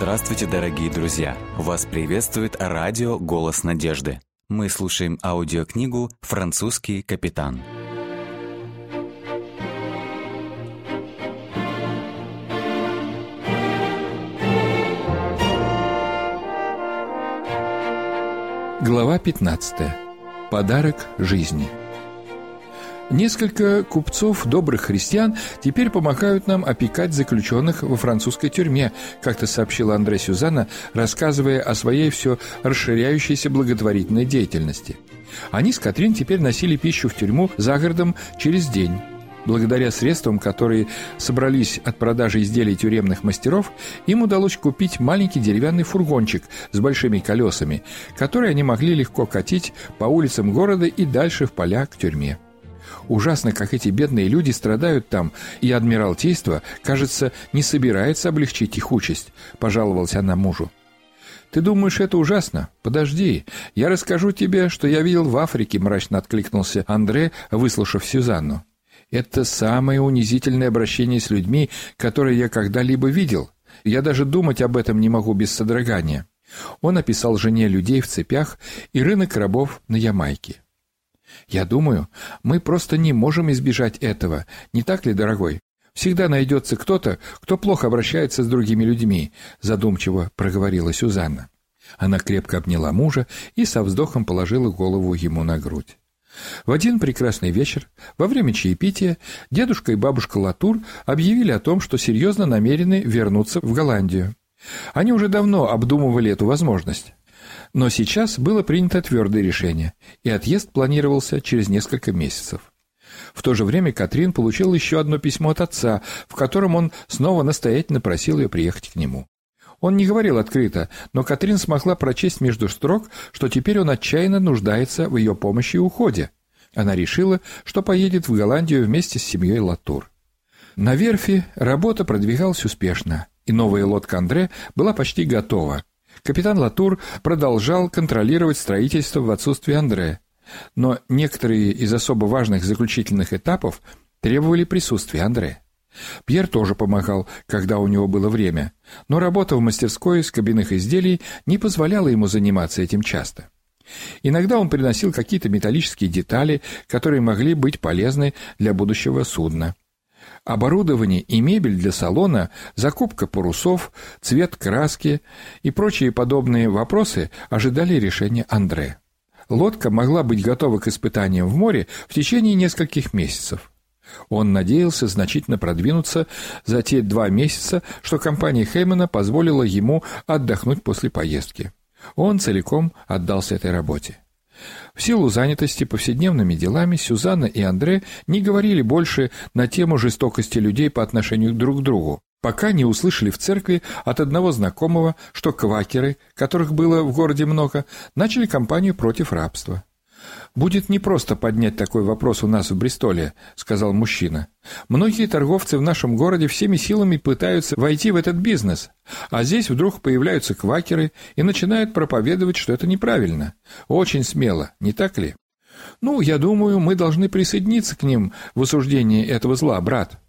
Здравствуйте, дорогие друзья! Вас приветствует радио «Голос надежды». Мы слушаем аудиокнигу «Французский капитан». Глава 15. Подарок жизни. Несколько купцов, добрых христиан, теперь помогают нам опекать заключенных во французской тюрьме, как-то сообщила Андре Сюзанна, рассказывая о своей все расширяющейся благотворительной деятельности. Они с Катрин теперь носили пищу в тюрьму за городом через день. Благодаря средствам, которые собрались от продажи изделий тюремных мастеров, им удалось купить маленький деревянный фургончик с большими колесами, который они могли легко катить по улицам города и дальше в поля к тюрьме. Ужасно, как эти бедные люди страдают там, и Адмиралтейство, кажется, не собирается облегчить их участь», — пожаловалась она мужу. «Ты думаешь, это ужасно? Подожди. Я расскажу тебе, что я видел в Африке», — мрачно откликнулся Андре, выслушав Сюзанну. «Это самое унизительное обращение с людьми, которое я когда-либо видел. Я даже думать об этом не могу без содрогания». Он описал жене людей в цепях и рынок рабов на Ямайке. Я думаю, мы просто не можем избежать этого, не так ли, дорогой? Всегда найдется кто-то, кто плохо обращается с другими людьми, задумчиво проговорила Сюзанна. Она крепко обняла мужа и со вздохом положила голову ему на грудь. В один прекрасный вечер, во время чаепития, дедушка и бабушка Латур объявили о том, что серьезно намерены вернуться в Голландию. Они уже давно обдумывали эту возможность. Но сейчас было принято твердое решение, и отъезд планировался через несколько месяцев. В то же время Катрин получил еще одно письмо от отца, в котором он снова настоятельно просил ее приехать к нему. Он не говорил открыто, но Катрин смогла прочесть между строк, что теперь он отчаянно нуждается в ее помощи и уходе. Она решила, что поедет в Голландию вместе с семьей Латур. На верфи работа продвигалась успешно, и новая лодка Андре была почти готова. Капитан Латур продолжал контролировать строительство в отсутствие Андре, но некоторые из особо важных заключительных этапов требовали присутствия Андре. Пьер тоже помогал, когда у него было время, но работа в мастерской с кабинных изделий не позволяла ему заниматься этим часто. Иногда он приносил какие-то металлические детали, которые могли быть полезны для будущего судна. Оборудование и мебель для салона, закупка парусов, цвет краски и прочие подобные вопросы ожидали решения Андре. Лодка могла быть готова к испытаниям в море в течение нескольких месяцев. Он надеялся значительно продвинуться за те два месяца, что компания Хеймана позволила ему отдохнуть после поездки. Он целиком отдался этой работе. В силу занятости повседневными делами Сюзанна и Андре не говорили больше на тему жестокости людей по отношению друг к другу, пока не услышали в церкви от одного знакомого, что квакеры, которых было в городе много, начали кампанию против рабства. «Будет непросто поднять такой вопрос у нас в Бристоле», — сказал мужчина. «Многие торговцы в нашем городе всеми силами пытаются войти в этот бизнес, а здесь вдруг появляются квакеры и начинают проповедовать, что это неправильно. Очень смело, не так ли?» «Ну, я думаю, мы должны присоединиться к ним в осуждении этого зла, брат»,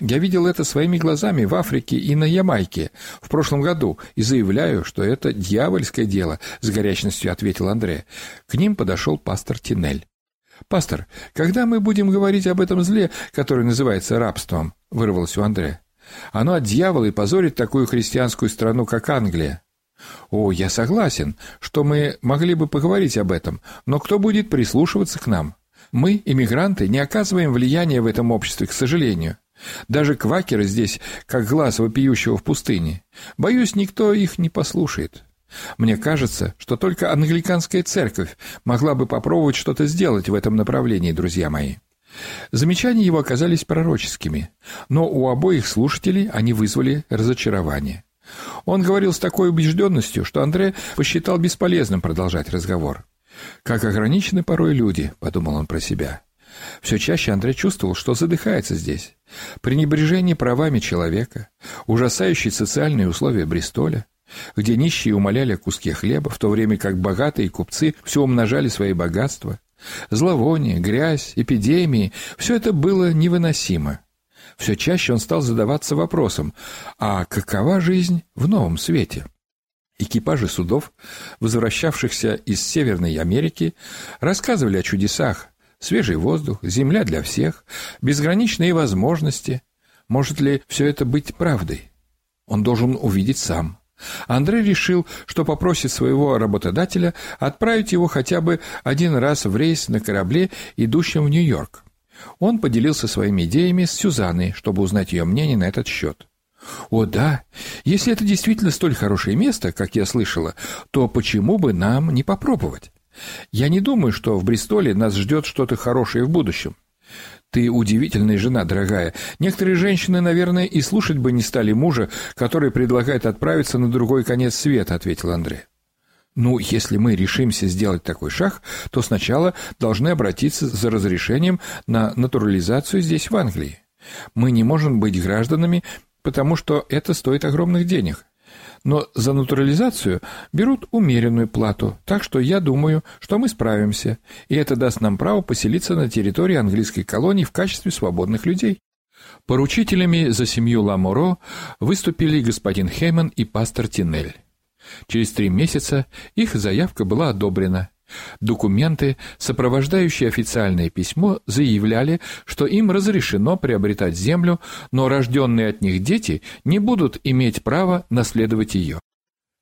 я видел это своими глазами в Африке и на Ямайке в прошлом году и заявляю, что это дьявольское дело, с горячностью ответил Андре. К ним подошел пастор Тинель. «Пастор, когда мы будем говорить об этом зле, которое называется рабством?» — вырвалось у Андре. «Оно от дьявола и позорит такую христианскую страну, как Англия». «О, я согласен, что мы могли бы поговорить об этом, но кто будет прислушиваться к нам? Мы, иммигранты, не оказываем влияния в этом обществе, к сожалению. Даже квакеры здесь, как глаз вопиющего в пустыне. Боюсь, никто их не послушает. Мне кажется, что только англиканская церковь могла бы попробовать что-то сделать в этом направлении, друзья мои. Замечания его оказались пророческими, но у обоих слушателей они вызвали разочарование. Он говорил с такой убежденностью, что Андре посчитал бесполезным продолжать разговор. «Как ограничены порой люди», — подумал он про себя. Все чаще Андрей чувствовал, что задыхается здесь. Пренебрежение правами человека, ужасающие социальные условия Бристоля, где нищие умоляли о куске хлеба, в то время как богатые купцы все умножали свои богатства. Зловоние, грязь, эпидемии – все это было невыносимо. Все чаще он стал задаваться вопросом, а какова жизнь в новом свете? Экипажи судов, возвращавшихся из Северной Америки, рассказывали о чудесах. Свежий воздух, земля для всех, безграничные возможности. Может ли все это быть правдой? Он должен увидеть сам. Андрей решил, что попросит своего работодателя отправить его хотя бы один раз в рейс на корабле, идущем в Нью-Йорк. Он поделился своими идеями с Сюзанной, чтобы узнать ее мнение на этот счет. «О да, если это действительно столь хорошее место, как я слышала, то почему бы нам не попробовать? Я не думаю, что в Бристоле нас ждет что-то хорошее в будущем. Ты удивительная жена, дорогая. Некоторые женщины, наверное, и слушать бы не стали мужа, который предлагает отправиться на другой конец света, ответил Андрей. Ну, если мы решимся сделать такой шаг, то сначала должны обратиться за разрешением на натурализацию здесь, в Англии. Мы не можем быть гражданами, потому что это стоит огромных денег но за натурализацию берут умеренную плату, так что я думаю, что мы справимся, и это даст нам право поселиться на территории английской колонии в качестве свободных людей. Поручителями за семью Ламоро выступили господин Хейман и пастор Тинель. Через три месяца их заявка была одобрена, Документы, сопровождающие официальное письмо, заявляли, что им разрешено приобретать землю, но рожденные от них дети не будут иметь права наследовать ее.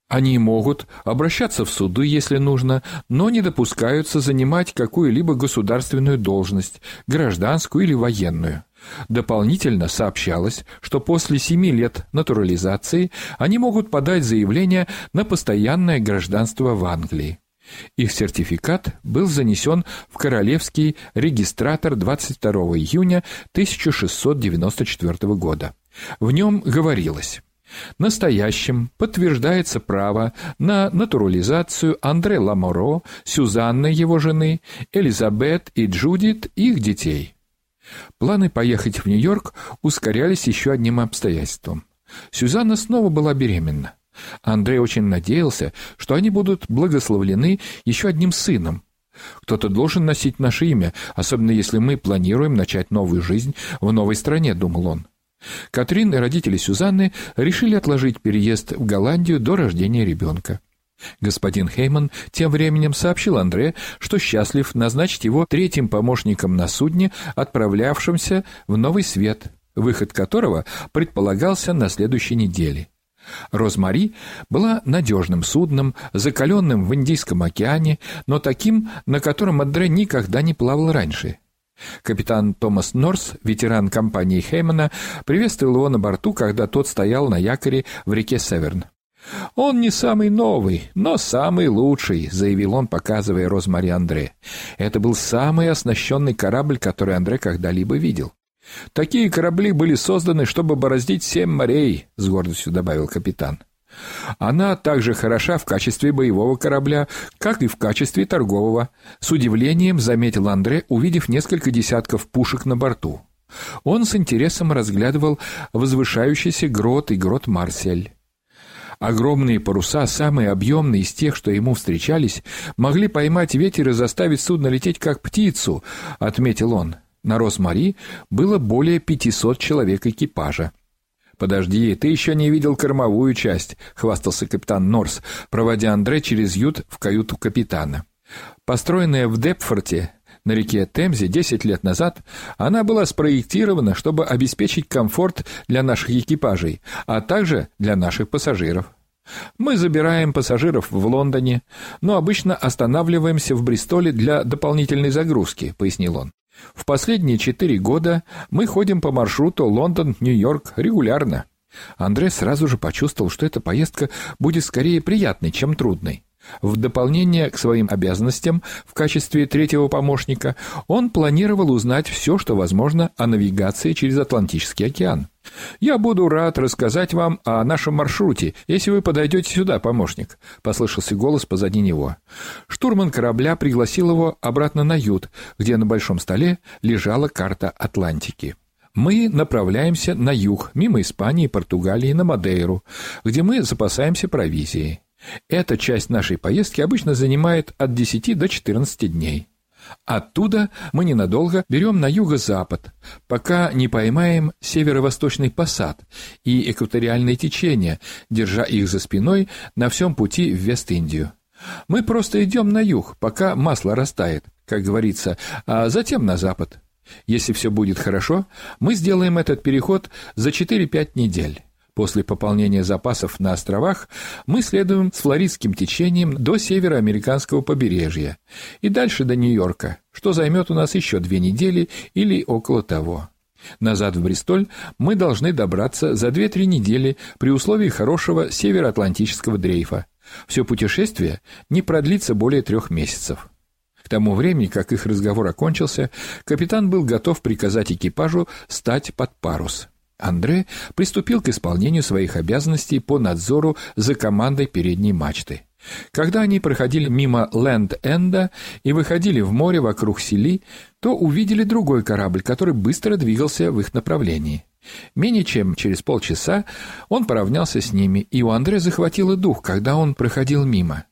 Они могут обращаться в суды, если нужно, но не допускаются занимать какую-либо государственную должность, гражданскую или военную. Дополнительно сообщалось, что после семи лет натурализации они могут подать заявление на постоянное гражданство в Англии. Их сертификат был занесен в Королевский регистратор 22 июня 1694 года. В нем говорилось Настоящим подтверждается право на натурализацию Андре Ламоро, Сюзанны, его жены, Элизабет и Джудит, их детей. Планы поехать в Нью-Йорк ускорялись еще одним обстоятельством. Сюзанна снова была беременна. Андрей очень надеялся, что они будут благословлены еще одним сыном. Кто-то должен носить наше имя, особенно если мы планируем начать новую жизнь в новой стране, думал он. Катрин и родители Сюзанны решили отложить переезд в Голландию до рождения ребенка. Господин Хейман тем временем сообщил Андре, что счастлив назначить его третьим помощником на судне, отправлявшемся в Новый Свет, выход которого предполагался на следующей неделе. «Розмари» была надежным судном, закаленным в Индийском океане, но таким, на котором Андре никогда не плавал раньше. Капитан Томас Норс, ветеран компании Хеймана, приветствовал его на борту, когда тот стоял на якоре в реке Северн. «Он не самый новый, но самый лучший», — заявил он, показывая Розмари Андре. Это был самый оснащенный корабль, который Андре когда-либо видел. Такие корабли были созданы, чтобы бороздить семь морей, с гордостью добавил капитан. Она также хороша в качестве боевого корабля, как и в качестве торгового. С удивлением заметил Андре, увидев несколько десятков пушек на борту. Он с интересом разглядывал возвышающийся грот и грот Марсель. Огромные паруса, самые объемные из тех, что ему встречались, могли поймать ветер и заставить судно лететь как птицу, отметил он. На Росмари было более 500 человек экипажа. «Подожди, ты еще не видел кормовую часть», — хвастался капитан Норс, проводя Андре через ют в каюту капитана. Построенная в Депфорте на реке Темзе 10 лет назад, она была спроектирована, чтобы обеспечить комфорт для наших экипажей, а также для наших пассажиров. Мы забираем пассажиров в Лондоне, но обычно останавливаемся в Бристоле для дополнительной загрузки, пояснил он. В последние четыре года мы ходим по маршруту Лондон-Нью-Йорк регулярно. Андрей сразу же почувствовал, что эта поездка будет скорее приятной, чем трудной. В дополнение к своим обязанностям в качестве третьего помощника он планировал узнать все, что возможно о навигации через Атлантический океан. «Я буду рад рассказать вам о нашем маршруте, если вы подойдете сюда, помощник», — послышался голос позади него. Штурман корабля пригласил его обратно на ют, где на большом столе лежала карта Атлантики. Мы направляемся на юг, мимо Испании Португалии, на Мадейру, где мы запасаемся провизией. Эта часть нашей поездки обычно занимает от 10 до 14 дней. Оттуда мы ненадолго берем на юго-запад, пока не поймаем северо-восточный посад и экваториальное течение, держа их за спиной на всем пути в Вест-Индию. Мы просто идем на юг, пока масло растает, как говорится, а затем на запад. Если все будет хорошо, мы сделаем этот переход за 4-5 недель. После пополнения запасов на островах мы следуем с флоридским течением до североамериканского побережья и дальше до Нью-Йорка, что займет у нас еще две недели или около того. Назад в Бристоль мы должны добраться за 2-3 недели при условии хорошего североатлантического дрейфа. Все путешествие не продлится более трех месяцев. К тому времени, как их разговор окончился, капитан был готов приказать экипажу стать под парус. Андре приступил к исполнению своих обязанностей по надзору за командой передней мачты. Когда они проходили мимо Ленд-Энда и выходили в море вокруг Сели, то увидели другой корабль, который быстро двигался в их направлении. Менее чем через полчаса он поравнялся с ними, и у Андре захватило дух, когда он проходил мимо.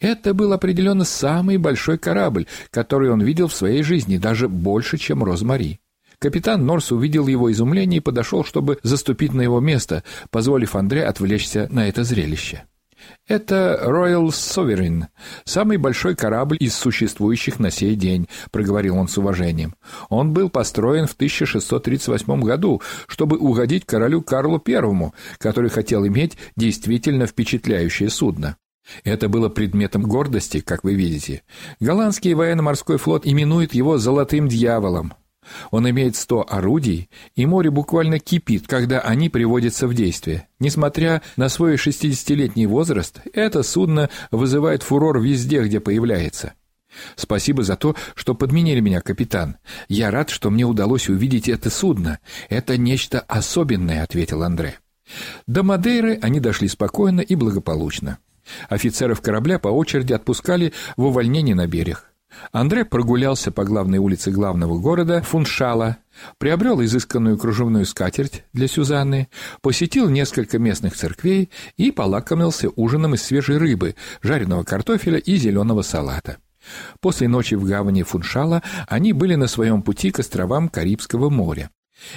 Это был определенно самый большой корабль, который он видел в своей жизни, даже больше, чем Розмари. Капитан Норс увидел его изумление и подошел, чтобы заступить на его место, позволив Андре отвлечься на это зрелище. «Это Royal Sovereign, самый большой корабль из существующих на сей день», — проговорил он с уважением. «Он был построен в 1638 году, чтобы угодить королю Карлу I, который хотел иметь действительно впечатляющее судно. Это было предметом гордости, как вы видите. Голландский военно-морской флот именует его «золотым дьяволом». Он имеет сто орудий, и море буквально кипит, когда они приводятся в действие. Несмотря на свой шестидесятилетний возраст, это судно вызывает фурор везде, где появляется. Спасибо за то, что подменили меня, капитан. Я рад, что мне удалось увидеть это судно. Это нечто особенное, ответил Андре. До Мадейры они дошли спокойно и благополучно. Офицеров корабля по очереди отпускали в увольнение на берег. Андре прогулялся по главной улице главного города Фуншала, приобрел изысканную кружевную скатерть для Сюзанны, посетил несколько местных церквей и полакомился ужином из свежей рыбы, жареного картофеля и зеленого салата. После ночи в гавани Фуншала они были на своем пути к островам Карибского моря.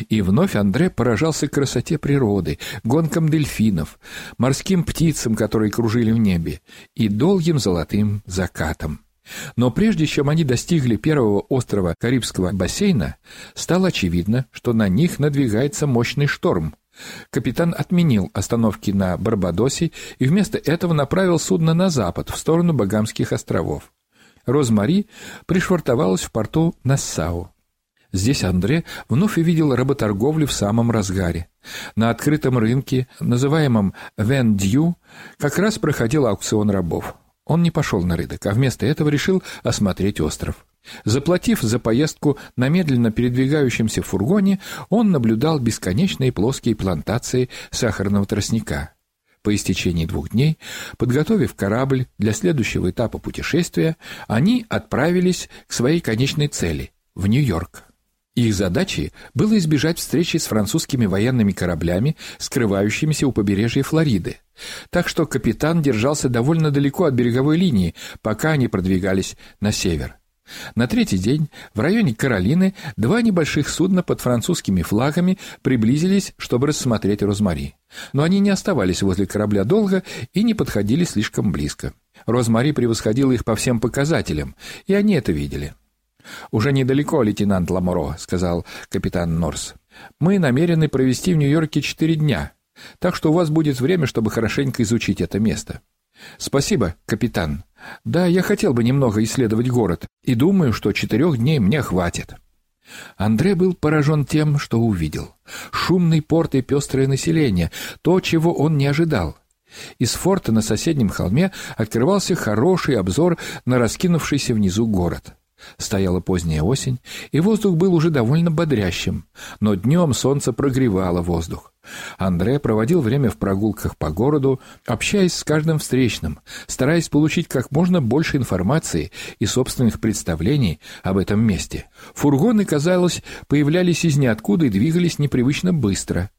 И вновь Андре поражался красоте природы, гонкам дельфинов, морским птицам, которые кружили в небе, и долгим золотым закатом. Но прежде чем они достигли первого острова Карибского бассейна, стало очевидно, что на них надвигается мощный шторм. Капитан отменил остановки на Барбадосе и вместо этого направил судно на запад, в сторону Багамских островов. Розмари пришвартовалась в порту Нассау. Здесь Андре вновь увидел работорговлю в самом разгаре. На открытом рынке, называемом Вен-Дью, как раз проходил аукцион рабов. Он не пошел на рынок, а вместо этого решил осмотреть остров. Заплатив за поездку на медленно передвигающемся фургоне, он наблюдал бесконечные плоские плантации сахарного тростника. По истечении двух дней, подготовив корабль для следующего этапа путешествия, они отправились к своей конечной цели – в Нью-Йорк. Их задачей было избежать встречи с французскими военными кораблями, скрывающимися у побережья Флориды. Так что капитан держался довольно далеко от береговой линии, пока они продвигались на север. На третий день в районе Каролины два небольших судна под французскими флагами приблизились, чтобы рассмотреть Розмари. Но они не оставались возле корабля долго и не подходили слишком близко. Розмари превосходила их по всем показателям, и они это видели. «Уже недалеко, лейтенант Ламоро», — сказал капитан Норс. «Мы намерены провести в Нью-Йорке четыре дня, так что у вас будет время, чтобы хорошенько изучить это место». «Спасибо, капитан. Да, я хотел бы немного исследовать город, и думаю, что четырех дней мне хватит». Андре был поражен тем, что увидел. Шумный порт и пестрое население, то, чего он не ожидал. Из форта на соседнем холме открывался хороший обзор на раскинувшийся внизу город. Стояла поздняя осень, и воздух был уже довольно бодрящим, но днем солнце прогревало воздух. Андре проводил время в прогулках по городу, общаясь с каждым встречным, стараясь получить как можно больше информации и собственных представлений об этом месте. Фургоны, казалось, появлялись из ниоткуда и двигались непривычно быстро.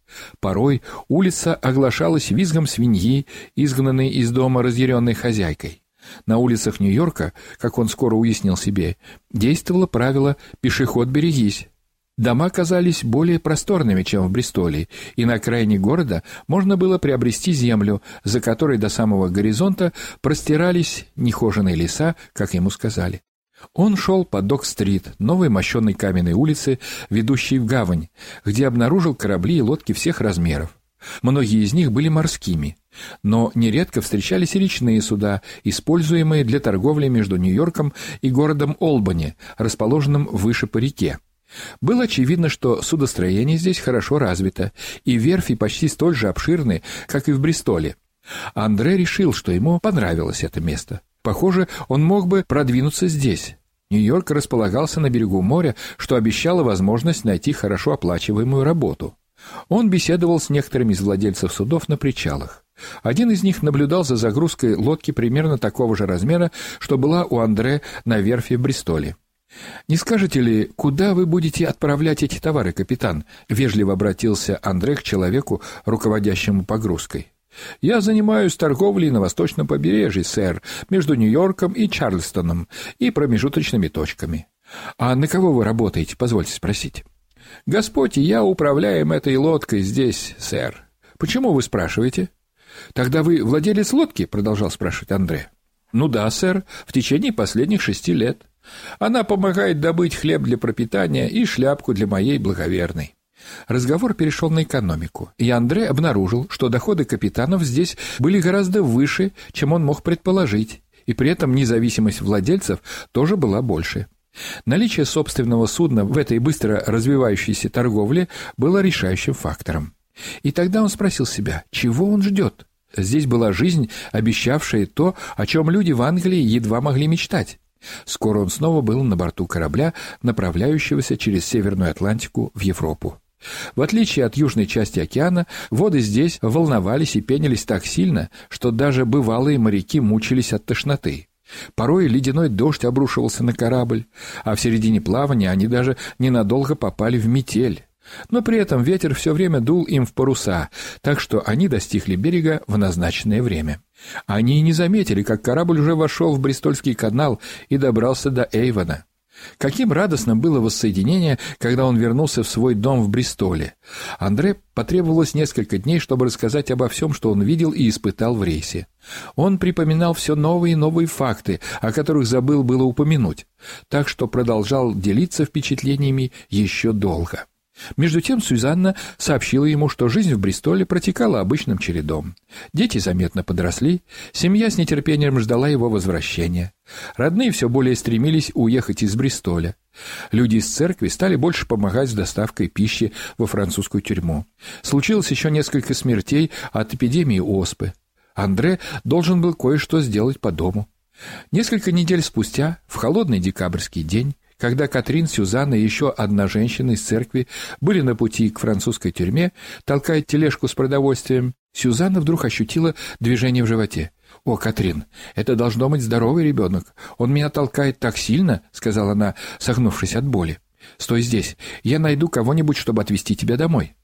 Порой улица оглашалась визгом свиньи, изгнанной из дома разъяренной хозяйкой. На улицах Нью-Йорка, как он скоро уяснил себе, действовало правило «пешеход берегись». Дома казались более просторными, чем в Бристоле, и на окраине города можно было приобрести землю, за которой до самого горизонта простирались нехоженные леса, как ему сказали. Он шел по Док-стрит, новой мощенной каменной улице, ведущей в гавань, где обнаружил корабли и лодки всех размеров. Многие из них были морскими, но нередко встречались и речные суда, используемые для торговли между Нью-Йорком и городом Олбани, расположенным выше по реке. Было очевидно, что судостроение здесь хорошо развито, и верфи почти столь же обширны, как и в Бристоле. Андре решил, что ему понравилось это место. Похоже, он мог бы продвинуться здесь. Нью-Йорк располагался на берегу моря, что обещало возможность найти хорошо оплачиваемую работу. Он беседовал с некоторыми из владельцев судов на причалах. Один из них наблюдал за загрузкой лодки примерно такого же размера, что была у Андре на верфи в Бристоле. «Не скажете ли, куда вы будете отправлять эти товары, капитан?» — вежливо обратился Андре к человеку, руководящему погрузкой. «Я занимаюсь торговлей на восточном побережье, сэр, между Нью-Йорком и Чарльстоном и промежуточными точками». «А на кого вы работаете, позвольте спросить?» Господь я управляем этой лодкой здесь, сэр. Почему вы спрашиваете? Тогда вы владелец лодки, продолжал спрашивать Андре. Ну да, сэр, в течение последних шести лет. Она помогает добыть хлеб для пропитания и шляпку для моей благоверной. Разговор перешел на экономику, и Андре обнаружил, что доходы капитанов здесь были гораздо выше, чем он мог предположить, и при этом независимость владельцев тоже была больше. Наличие собственного судна в этой быстро развивающейся торговле было решающим фактором. И тогда он спросил себя, чего он ждет? Здесь была жизнь, обещавшая то, о чем люди в Англии едва могли мечтать. Скоро он снова был на борту корабля, направляющегося через Северную Атлантику в Европу. В отличие от южной части океана, воды здесь волновались и пенились так сильно, что даже бывалые моряки мучились от тошноты. Порой ледяной дождь обрушивался на корабль, а в середине плавания они даже ненадолго попали в метель. Но при этом ветер все время дул им в паруса, так что они достигли берега в назначенное время. Они и не заметили, как корабль уже вошел в Бристольский канал и добрался до Эйвона. Каким радостным было воссоединение, когда он вернулся в свой дом в Бристоле. Андре потребовалось несколько дней, чтобы рассказать обо всем, что он видел и испытал в рейсе. Он припоминал все новые и новые факты, о которых забыл было упомянуть, так что продолжал делиться впечатлениями еще долго. Между тем Сюзанна сообщила ему, что жизнь в Бристоле протекала обычным чередом. Дети заметно подросли, семья с нетерпением ждала его возвращения. Родные все более стремились уехать из Бристоля. Люди из церкви стали больше помогать с доставкой пищи во французскую тюрьму. Случилось еще несколько смертей от эпидемии оспы. Андре должен был кое-что сделать по дому. Несколько недель спустя, в холодный декабрьский день, когда Катрин, Сюзанна и еще одна женщина из церкви были на пути к французской тюрьме, толкая тележку с продовольствием, Сюзанна вдруг ощутила движение в животе. «О, Катрин, это должно быть здоровый ребенок. Он меня толкает так сильно», — сказала она, согнувшись от боли. «Стой здесь. Я найду кого-нибудь, чтобы отвезти тебя домой».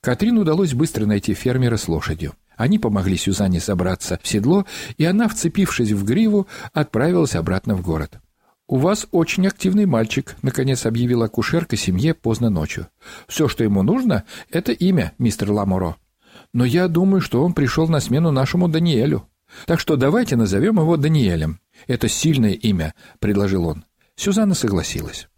Катрин удалось быстро найти фермера с лошадью. Они помогли Сюзанне собраться в седло, и она, вцепившись в гриву, отправилась обратно в город. «У вас очень активный мальчик», — наконец объявила акушерка семье поздно ночью. «Все, что ему нужно, — это имя, мистер Ламоро. Но я думаю, что он пришел на смену нашему Даниэлю. Так что давайте назовем его Даниэлем. Это сильное имя», — предложил он. Сюзанна согласилась.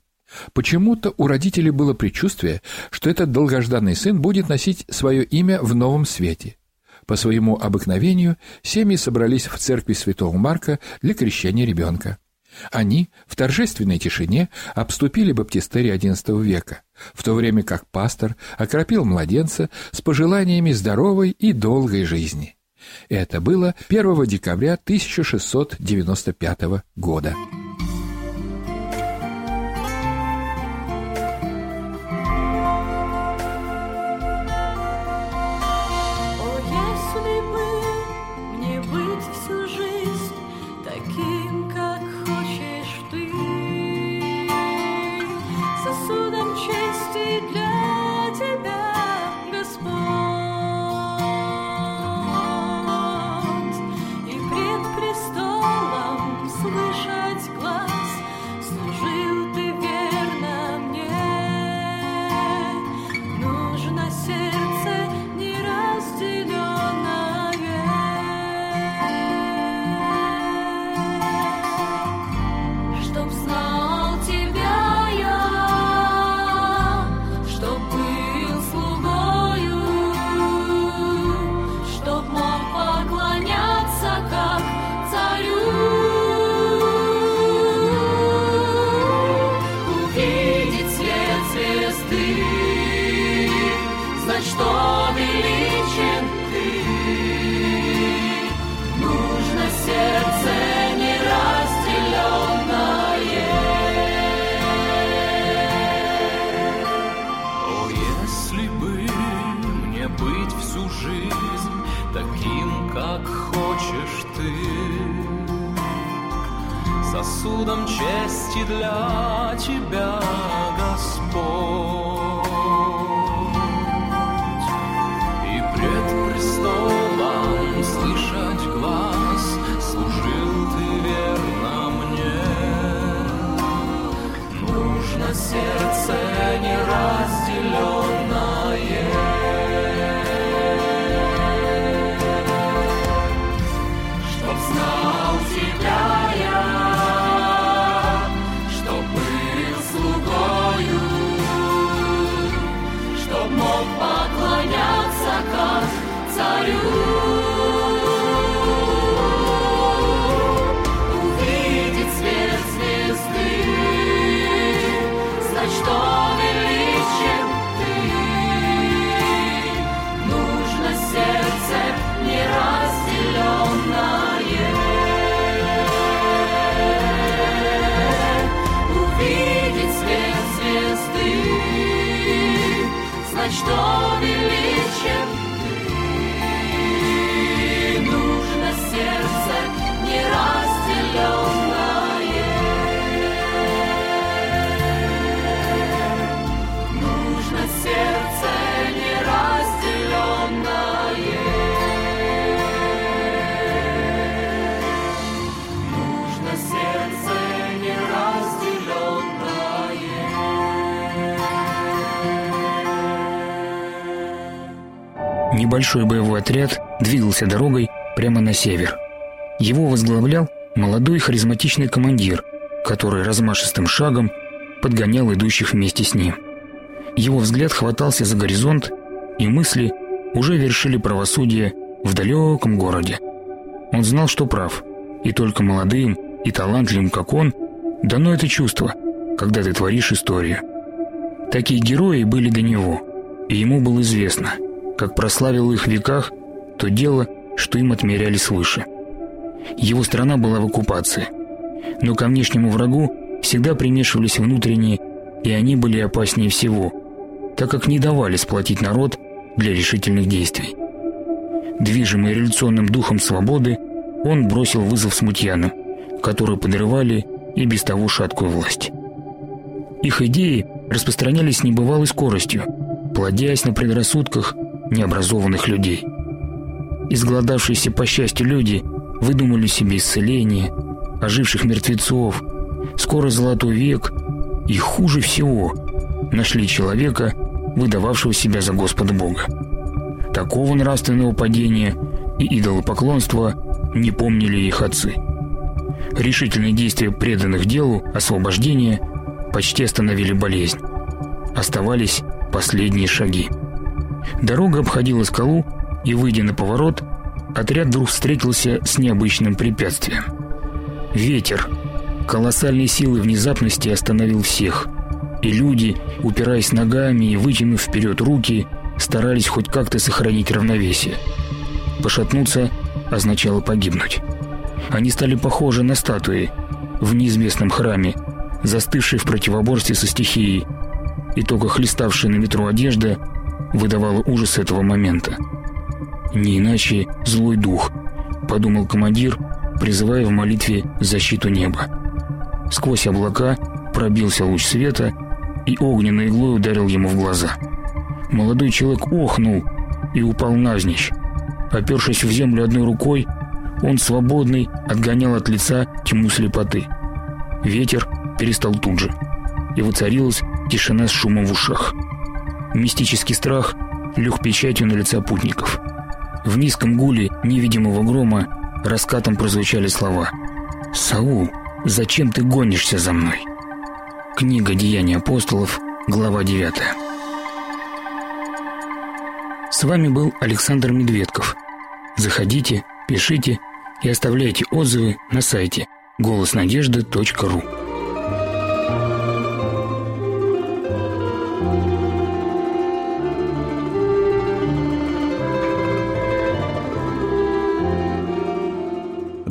Почему-то у родителей было предчувствие, что этот долгожданный сын будет носить свое имя в новом свете. По своему обыкновению семьи собрались в церкви святого Марка для крещения ребенка. Они в торжественной тишине обступили баптистерий XI века, в то время как пастор окропил младенца с пожеланиями здоровой и долгой жизни. Это было 1 декабря 1695 года. Хочешь ты, сосудом чести для тебя, Господь. И пред престолом слышать глаз, служил ты верно мне. Нужно сердце неразделенное. Что величен Небольшой боевой отряд двигался дорогой прямо на север. Его возглавлял молодой харизматичный командир, который размашистым шагом подгонял идущих вместе с ним. Его взгляд хватался за горизонт, и мысли уже вершили правосудие в далеком городе. Он знал, что прав, и только молодым и талантливым, как он, дано это чувство, когда ты творишь историю. Такие герои были до него, и ему было известно, как прославил их в веках то дело, что им отмеряли свыше. Его страна была в оккупации, но ко внешнему врагу всегда примешивались внутренние, и они были опаснее всего, так как не давали сплотить народ для решительных действий. Движимый революционным духом свободы, он бросил вызов смутьянам, которые подрывали и без того шаткую власть. Их идеи распространялись с небывалой скоростью, плодясь на предрассудках необразованных людей. Изгладавшиеся по счастью люди выдумали себе исцеление, оживших мертвецов, скоро золотой век и, хуже всего, нашли человека, выдававшего себя за Господа Бога. Такого нравственного падения и идолопоклонства не помнили их отцы. Решительные действия преданных делу освобождения почти остановили болезнь. Оставались последние шаги. Дорога обходила скалу, и, выйдя на поворот, отряд вдруг встретился с необычным препятствием. Ветер, колоссальной силой внезапности остановил всех, и люди, упираясь ногами и вытянув вперед руки, старались хоть как-то сохранить равновесие. Пошатнуться означало погибнуть. Они стали похожи на статуи в неизвестном храме, застывшие в противоборстве со стихией, и только хлеставшая на ветру одежда выдавала ужас этого момента. «Не иначе злой дух», — подумал командир, призывая в молитве защиту неба. Сквозь облака пробился луч света и огненной иглой ударил ему в глаза. Молодой человек охнул и упал навзничь. Опершись в землю одной рукой, он свободный отгонял от лица тьму слепоты. Ветер перестал тут же, и воцарилась тишина с шумом в ушах. Мистический страх лег печатью на лица путников. В низком гуле невидимого грома раскатом прозвучали слова «Саул, зачем ты гонишься за мной?» Книга «Деяния апостолов», глава 9. С вами был Александр Медведков. Заходите, пишите и оставляйте отзывы на сайте голоснадежды.ру.